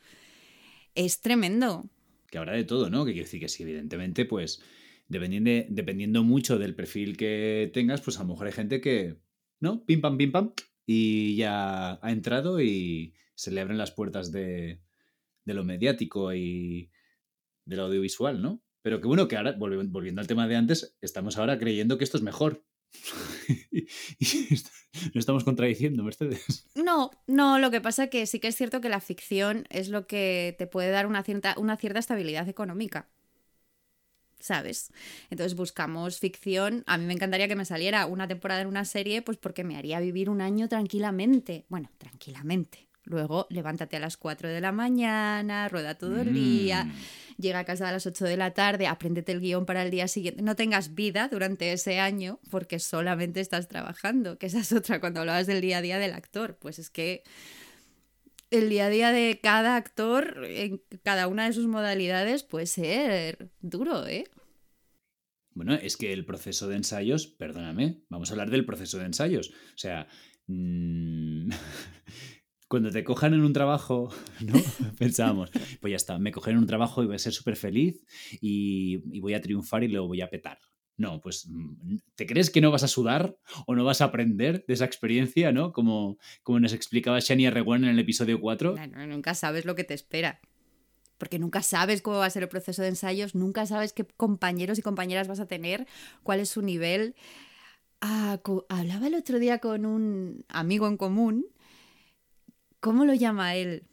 Es tremendo. Que habrá de todo, ¿no? Que quiere decir que sí, evidentemente, pues dependiendo, dependiendo mucho del perfil que tengas, pues a lo mejor hay gente que, ¿no? Pim pam, pim pam, y ya ha entrado y se le abren las puertas de, lo mediático y del audiovisual, ¿no? Pero que bueno, que ahora, volviendo al tema de antes, estamos ahora creyendo que esto es mejor. (laughs) no estamos contradiciendo, Mercedes. No, no, lo que pasa es que sí que es cierto que la ficción es lo que te puede dar una cierta, una cierta estabilidad económica. ¿Sabes? Entonces buscamos ficción. A mí me encantaría que me saliera una temporada en una serie, pues porque me haría vivir un año tranquilamente. Bueno, tranquilamente. Luego levántate a las 4 de la mañana, rueda todo el día, mm. llega a casa a las 8 de la tarde, apréndete el guion para el día siguiente. No tengas vida durante ese año porque solamente estás trabajando, que esa es otra cuando hablabas del día a día del actor. Pues es que el día a día de cada actor en cada una de sus modalidades puede ser duro, ¿eh? Bueno, es que el proceso de ensayos, perdóname, vamos a hablar del proceso de ensayos. O sea, mm, (laughs) cuando te cojan en un trabajo, (laughs) ¿no? (laughs) Pensábamos, pues ya está, me cogen en un trabajo y voy a ser súper feliz y, y, voy a triunfar y lo voy a petar. No, pues mm, ¿te crees que no vas a sudar o no vas a aprender de esa experiencia, ¿no? Como, como nos explicaba Shania Rewan en el episodio 4. nunca sabes lo que te espera. Porque nunca sabes cómo va a ser el proceso de ensayos, nunca sabes qué compañeros y compañeras vas a tener, cuál es su nivel. Ah, hablaba el otro día con un amigo en común. ¿Cómo lo llama él?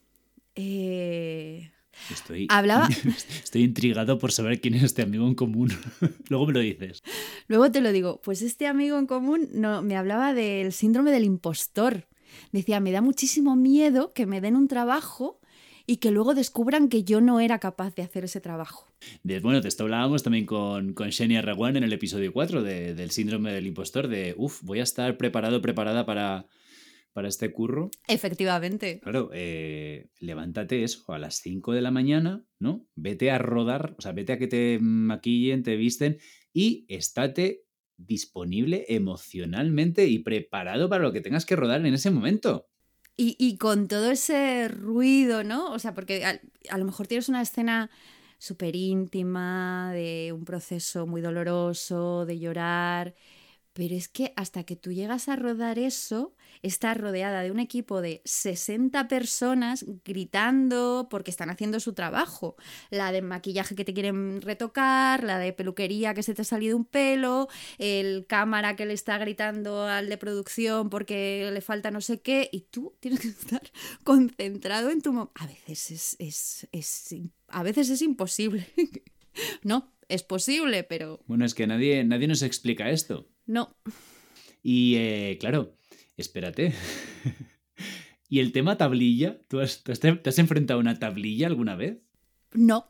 Eh, Estoy, Hablaba... (laughs) Estoy intrigado por saber quién es este amigo en común. (laughs) Luego me lo dices. Luego te lo digo. Pues este amigo en común no, me hablaba del síndrome del impostor. Decía, me da muchísimo miedo que me den un trabajo y que luego descubran que yo no era capaz de hacer ese trabajo. bueno, te hablábamos también con, con Shenia Raguán en el episodio 4 del síndrome del impostor, de, uff, voy a estar preparado, preparada para, para este curro. Efectivamente. Claro, eh, levántate eso a las 5 de la mañana, ¿no? Vete a rodar, o sea, vete a que te maquillen, te visten y estate disponible emocionalmente y preparado para lo que tengas que rodar en ese momento. Y, con todo ese ruido, ¿no? O sea, porque a, a lo mejor tienes una escena súper íntima, de un proceso muy doloroso, de llorar, pero es que hasta que tú llegas a rodar eso, estás rodeada de un equipo de 60 personas gritando porque están haciendo su trabajo. La de maquillaje que te quieren retocar, la de peluquería que se te ha salido un pelo, el cámara que le está gritando al de producción porque le falta no sé qué, y tú tienes que estar concentrado en tu... A veces es, es, a veces es imposible. (laughs) no, es posible, pero... Bueno, es que nadie, nadie nos explica esto. No. Y eh, claro, espérate. (laughs) ¿Y el tema tablilla? ¿Tú has, te has enfrentado a una tablilla alguna vez? No.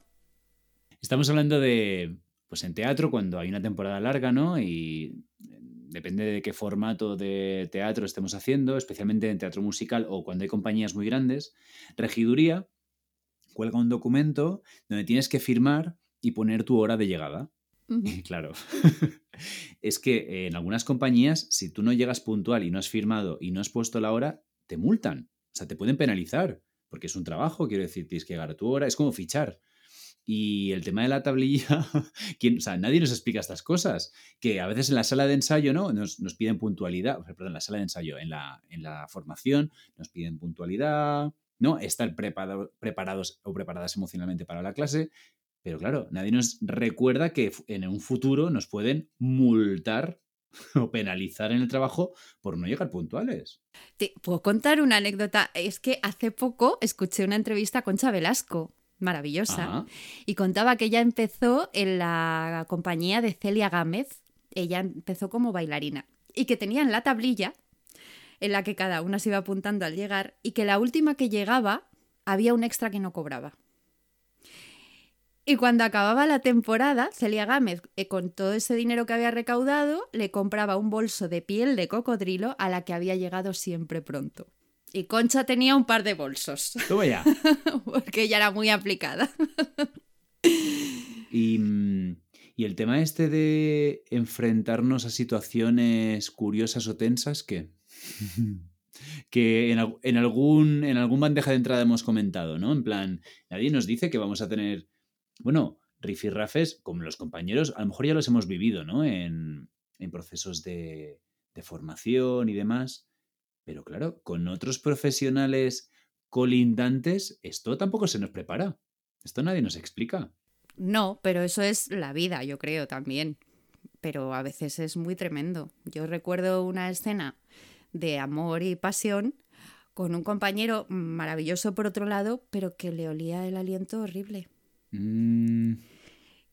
Estamos hablando de, pues en teatro, cuando hay una temporada larga, ¿no? Y depende de qué formato de teatro estemos haciendo, especialmente en teatro musical o cuando hay compañías muy grandes, regiduría cuelga un documento donde tienes que firmar y poner tu hora de llegada. (laughs) Claro. Es que en algunas compañías, si tú no llegas puntual y no has firmado y no has puesto la hora, te multan. O sea, te pueden penalizar. Porque es un trabajo, quiero decir, tienes que llegar a tu hora. Es como fichar. Y el tema de la tablilla, (laughs) ¿quién, o sea, nadie nos explica estas cosas. Que a veces en la sala de ensayo, ¿no? Nos, piden puntualidad, perdón, en la sala de ensayo, en la, en la formación, nos piden puntualidad, ¿no? Estar preparados o preparadas emocionalmente para la clase. Pero claro, nadie nos recuerda que en un futuro nos pueden multar (laughs) o penalizar en el trabajo por no llegar puntuales. Te puedo contar una anécdota. Es que hace poco escuché una entrevista con Concha Velasco, maravillosa, y contaba que ella empezó en la compañía de Celia Gámez. Ella empezó como bailarina y que tenían la tablilla en la que cada una se iba apuntando al llegar y que la última que llegaba había un extra que no cobraba. Y cuando acababa la temporada, Celia Gámez, eh, con todo ese dinero que había recaudado, le compraba un bolso de piel de cocodrilo a la que había llegado siempre pronto. Y Concha tenía un par de bolsos. (laughs) Toma ya. (laughs) Porque ella era muy aplicada. y, mm, y, el tema este de enfrentarnos a situaciones curiosas o tensas, ¿qué? (laughs) que en, en, algún, en algún bandeja de entrada hemos comentado, ¿no? En plan, nadie nos dice que vamos a tener bueno, rifirrafes, como los compañeros, a lo mejor ya los hemos vivido, ¿no? En, procesos de, formación y demás. Pero claro, con otros profesionales colindantes, esto tampoco se nos prepara. Esto nadie nos explica. No, pero eso es la vida, yo creo también. Pero a veces es muy tremendo. Yo recuerdo una escena de amor y pasión con un compañero maravilloso por otro lado, pero que le olía el aliento horrible. Mm.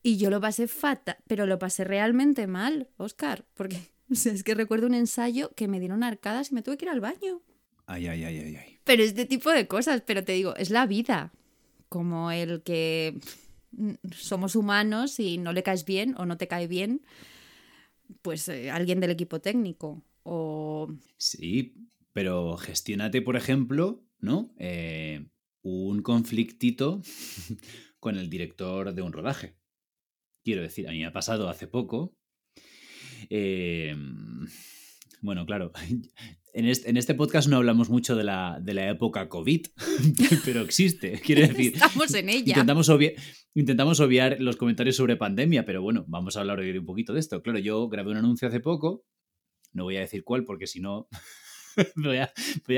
Y yo lo pasé fatal, pero lo pasé realmente mal, Oscar, porque (laughs) es que recuerdo un ensayo que me dieron arcadas y me tuve que ir al baño. Ay, ay, ay, ay, ay. Pero este tipo de cosas, pero te digo, es la vida. Como el que (laughs) somos humanos y no le caes bien o no te cae bien, pues eh, alguien del equipo técnico. O. Sí, pero gestiónate, por ejemplo, ¿no? Eh, un conflictito (laughs) con el director de un rodaje. Quiero decir, a mí me ha pasado hace poco. Em, bueno, claro, (laughs) en este, podcast no hablamos mucho de la, de la época COVID, (laughs) pero existe. Quiero (laughs) decir, estamos en ella. Intentamos, intentamos obviar los comentarios sobre pandemia, pero bueno, vamos a hablar hoy un poquito de esto. Claro, yo grabé un anuncio hace poco, no voy a decir cuál porque si no me, voy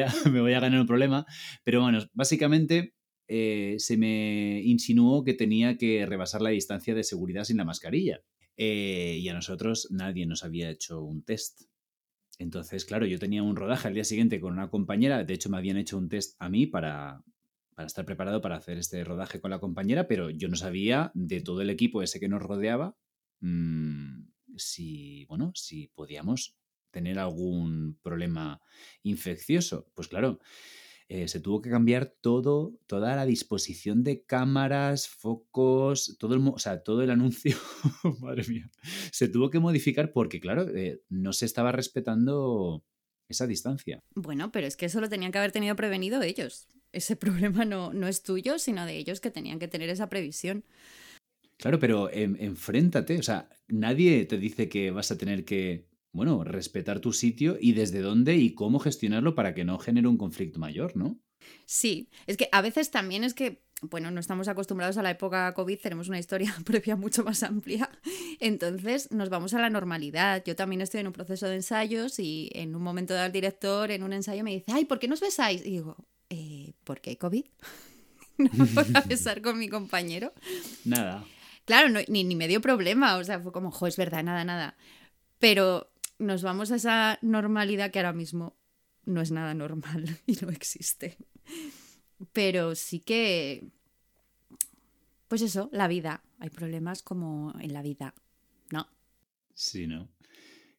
a, ganar un problema, pero bueno, básicamente eh, se me insinuó que tenía que rebasar la distancia de seguridad sin la mascarilla. Eh, y a nosotros nadie nos había hecho un test. Entonces, claro, yo tenía un rodaje al día siguiente con una compañera, de hecho me habían hecho un test a mí para, para estar preparado para hacer este rodaje con la compañera, pero yo no sabía de todo el equipo ese que nos rodeaba mm, si, bueno, si podíamos tener algún problema infeccioso. Pues claro, eh, se tuvo que cambiar todo, toda la disposición de cámaras, focos, todo el, o sea, todo el anuncio, (laughs) madre mía, se tuvo que modificar porque, claro, eh, no se estaba respetando esa distancia. Bueno, pero es que eso lo tenían que haber tenido prevenido ellos ese (laughs) problema no, no es tuyo, sino de ellos que tenían que tener esa previsión. Claro, pero enfréntate, o sea, nadie te dice que vas a tener que, bueno, respetar tu sitio y desde dónde y cómo gestionarlo para que no genere un conflicto mayor, ¿no? Sí, es que a veces también es que, bueno, no estamos acostumbrados a la época COVID, tenemos una historia (laughs) previa mucho más amplia, entonces nos vamos a la normalidad. Yo también estoy en un proceso de ensayos y en un momento dado el director en un ensayo me dice, ay, ¿por qué nos besáis? Y digo, eh, ¿por qué hay COVID? (laughs) no (laughs) puedo besar con mi compañero. Nada. Claro, ni, ni me dio problema, o sea, fue como, jo, es verdad, nada, nada. Pero nos vamos a esa normalidad que ahora mismo no es nada normal (laughs) y no existe. Pero sí que, pues eso, la vida. Hay problemas como en la vida, ¿no? Sí, ¿no?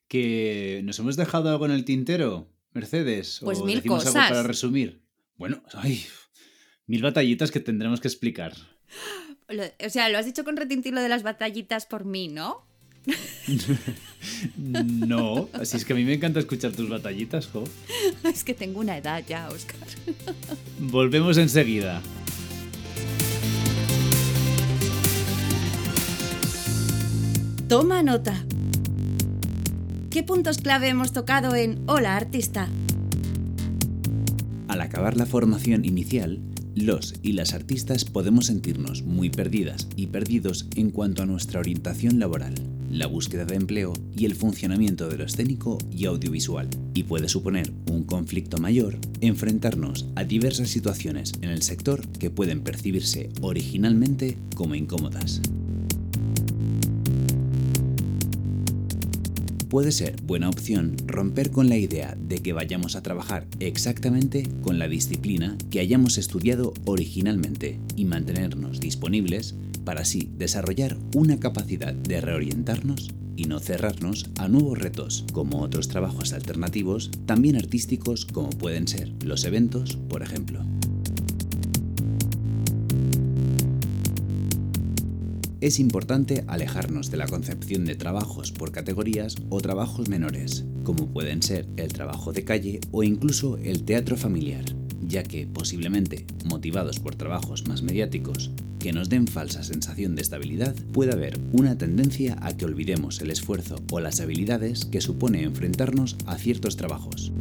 ¿Que nos hemos dejado algo en el tintero, Mercedes? Pues mil cosas. para resumir. Bueno, hay mil batallitas que tendremos que explicar. (gasps) O sea, lo has dicho con retintilo de las batallitas por mí, ¿no? (laughs) no, así es que a mí me encanta escuchar tus batallitas, Jo. (laughs) Es que tengo una edad ya, Oscar. (laughs) Volvemos enseguida. Toma nota. ¿Qué puntos clave hemos tocado en Hola Artista? Al acabar la formación inicial, los y las artistas podemos sentirnos muy perdidas y perdidos en cuanto a nuestra orientación laboral, la búsqueda de empleo y el funcionamiento de lo escénico y audiovisual. Y puede suponer un conflicto mayor enfrentarnos a diversas situaciones en el sector que pueden percibirse originalmente como incómodas. puede ser buena opción romper con la idea de que vayamos a trabajar exactamente con la disciplina que hayamos estudiado originalmente y mantenernos disponibles para así desarrollar una capacidad de reorientarnos y no cerrarnos a nuevos retos, como otros trabajos alternativos, también artísticos como pueden ser los eventos, por ejemplo. es importante alejarnos de la concepción de trabajos por categorías o trabajos menores, como pueden ser el trabajo de calle o incluso el teatro familiar, ya que posiblemente, motivados por trabajos más mediáticos, que nos den falsa sensación de estabilidad, puede haber una tendencia a que olvidemos el esfuerzo o las habilidades que supone enfrentarnos a ciertos trabajos.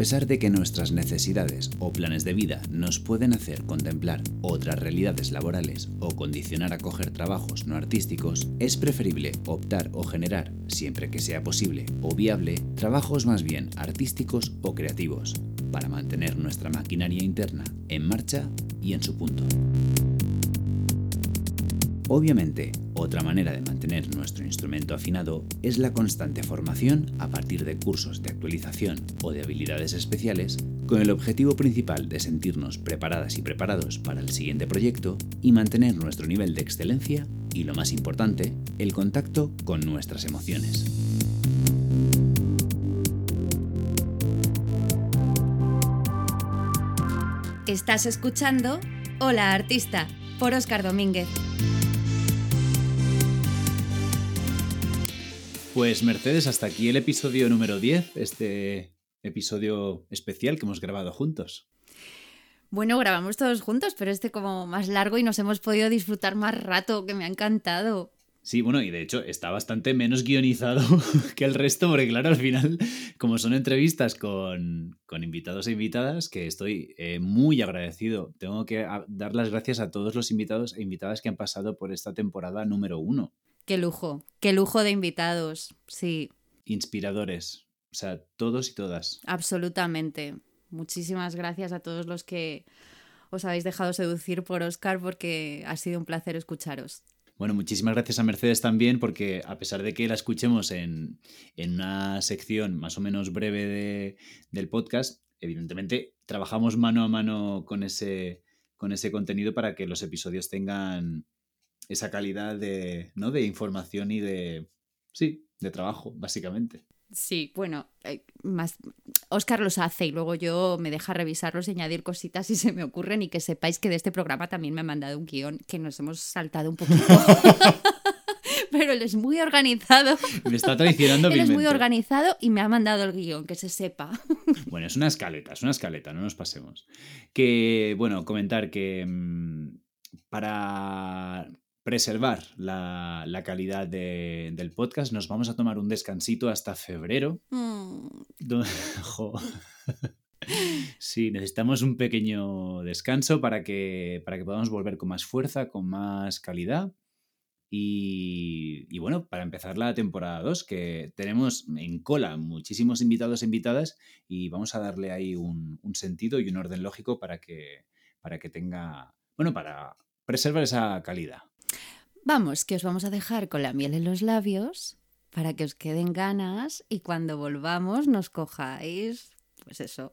Pesar de que nuestras necesidades o planes de vida nos pueden hacer contemplar otras realidades laborales o condicionar a coger trabajos no artísticos, es preferible optar o generar, siempre que sea posible o viable, trabajos más bien artísticos o creativos, para mantener nuestra maquinaria interna en marcha y en su punto. Obviamente, otra manera de mantener nuestro instrumento afinado es la constante formación a partir de cursos de actualización o de habilidades especiales con el objetivo principal de sentirnos preparadas y preparados para el siguiente proyecto y mantener nuestro nivel de excelencia y, lo más importante, el contacto con nuestras emociones. Estás escuchando Hola Artista por Oscar Domínguez. Pues Mercedes, hasta aquí el episodio número 10, este episodio especial que hemos grabado juntos. Bueno, grabamos todos juntos, pero este como más largo y nos hemos podido disfrutar más rato, que me ha encantado. Sí, bueno, y de hecho está bastante menos guionizado (laughs) que el resto, porque claro, al final, como son entrevistas con, con invitados e invitadas, que estoy eh, muy agradecido. Tengo que dar las gracias a todos los invitados e invitadas que han pasado por esta temporada número uno. Qué lujo, qué lujo de invitados, sí. Inspiradores, o sea, todos y todas. Absolutamente. Muchísimas gracias a todos los que os habéis dejado seducir por Oscar porque ha sido un placer escucharos. Bueno, muchísimas gracias a Mercedes también, porque a pesar de que la escuchemos en, una sección más o menos breve del podcast, evidentemente trabajamos mano a mano con ese, con ese contenido para que los episodios tengan esa calidad de, ¿no? de información y de, sí, de trabajo, básicamente. Sí, bueno, eh, más Oscar los hace y luego yo me deja revisarlos y añadir cositas si se me ocurren y que sepáis que de este programa también me ha mandado un guion que nos hemos saltado un poquito. (laughs) Pero él es muy organizado. Me está traicionando Él es muy organizado y me ha mandado el guion, que se sepa. (laughs) Bueno, es una escaleta, es una escaleta, no nos pasemos. Que, bueno, comentar que mm, para preservar la, calidad del podcast, nos vamos a tomar un descansito hasta febrero. Mm. (laughs) (laughs) Sí, necesitamos un pequeño descanso para que, para que podamos volver con más fuerza, con más calidad. Y, bueno, para empezar la temporada 2, que tenemos en cola muchísimos invitados e invitadas y vamos a darle ahí un, un sentido y un orden lógico para que, para que tenga, bueno, para preservar esa calidad. Vamos, que os vamos a dejar con la miel en los labios para que os queden ganas y cuando volvamos nos cojáis, pues eso,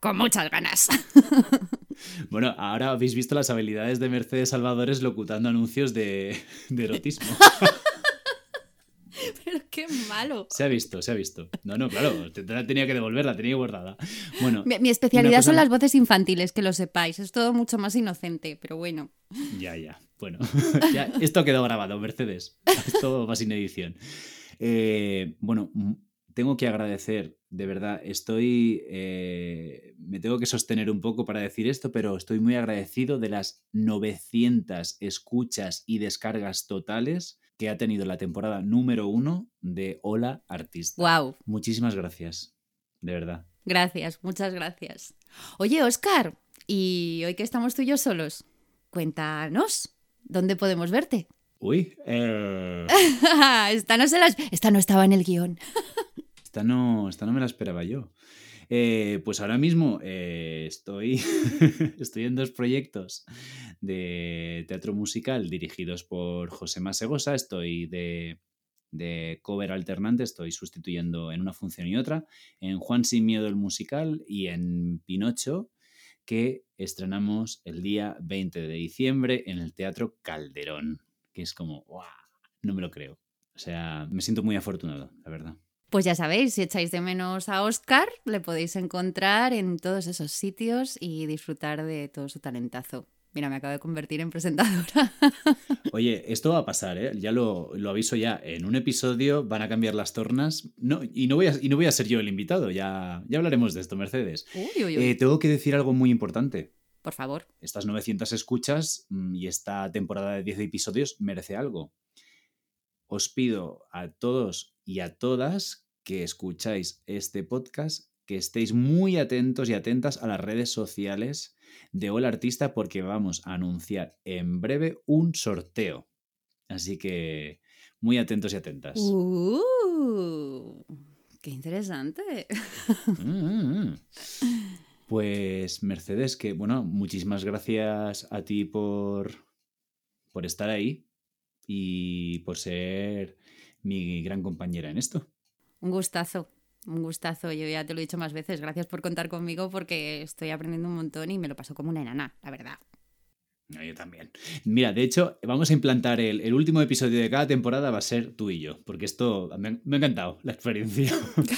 con muchas ganas. (laughs) Bueno, ahora habéis visto las habilidades de Mercedes Salvadores locutando anuncios de, erotismo. (laughs) (laughs) Pero qué malo. Se ha visto, se ha visto. No, no, claro, tenía que devolverla, tenía guardada. Bueno, mi, especialidad son las voces infantiles, que lo sepáis. Es todo mucho más inocente, pero bueno. Ya, ya. Bueno, (laughs) ya, esto quedó grabado, Mercedes. Esto va sin edición. Eh, bueno, tengo que agradecer, de verdad, estoy, eh, me tengo que sostener un poco para decir esto, pero estoy muy agradecido de las 900 escuchas y descargas totales que ha tenido la temporada número uno de Hola Artista. Wow. Muchísimas gracias, de verdad. Gracias, muchas gracias. Oye, Oscar, ¿y hoy que estamos tú y yo solos? Cuéntanos. ¿Dónde podemos verte? Uy, eh... (laughs) esta, no se las... esta no estaba en el guion. (laughs) esta, no, esta no me la esperaba yo. Eh, pues ahora mismo eh, estoy, (laughs) estoy en dos proyectos de teatro musical dirigidos por José Masegosa. Estoy de, cover alternante, estoy sustituyendo en una función y otra, en Juan Sin Miedo el musical y en Pinocho, que estrenamos el día 20 de diciembre en el Teatro Calderón, que es como, ¡guau! No me lo creo. O sea, me siento muy afortunado, la verdad. Pues ya sabéis, si echáis de menos a Oscar, le podéis encontrar en todos esos sitios y disfrutar de todo su talentazo. Mira, me acabo de convertir en presentadora. (laughs) Oye, esto va a pasar, ¿eh? Ya lo, aviso ya. En un episodio van a cambiar las tornas. No, y, no voy a, y no voy a ser yo el invitado. Ya, ya hablaremos de esto, Mercedes. Eh, tengo que decir algo muy importante. Por favor. Estas 900 escuchas mm, y esta temporada de 10 episodios merece algo. Os pido a todos y a todas que escucháis este podcast que estéis muy atentos y atentas a las redes sociales de Hola Artista porque vamos a anunciar en breve un sorteo. Así que muy atentos y atentas. Uh, ¡Qué interesante! Mm, mm, mm. Pues Mercedes, que bueno, muchísimas gracias a ti por, por estar ahí y por ser mi gran compañera en esto. Un gustazo. Un gustazo, yo ya te lo he dicho más veces. Gracias por contar conmigo porque estoy aprendiendo un montón y me lo paso como una enana, la verdad. yo también. Mira, de hecho, vamos a implantar el, último episodio de cada temporada, va a ser tú y yo, porque esto me, ha encantado la experiencia.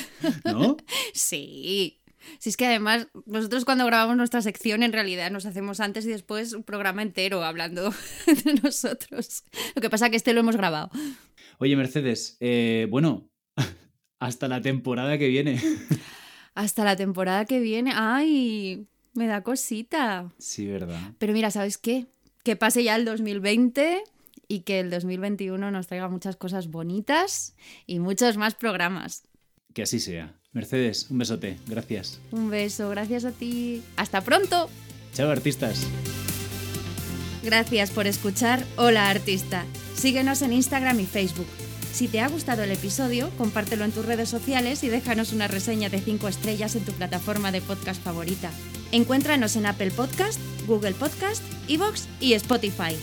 (laughs) ¿No? sí. Si es que además, nosotros cuando grabamos nuestra sección, en realidad nos hacemos antes y después un programa entero hablando (laughs) de nosotros. Lo que pasa es que este lo hemos grabado. Oye, Mercedes, eh, bueno, hasta la temporada que viene. (laughs) Hasta la temporada que viene. ¡Ay! Me da cosita. Sí, verdad. Pero mira, ¿sabes qué? Que pase ya el 2020 y que el 2021 nos traiga muchas cosas bonitas y muchos más programas. Que así sea. Mercedes, un besote. Gracias. Un beso, gracias a ti. Hasta pronto. Chao, artistas. Gracias por escuchar Hola Artista. Síguenos en Instagram y Facebook. Si te ha gustado el episodio, compártelo en tus redes sociales y déjanos una reseña de 5 estrellas en tu plataforma de podcast favorita. Encuéntranos en Apple Podcast, Google Podcast, Evox y Spotify.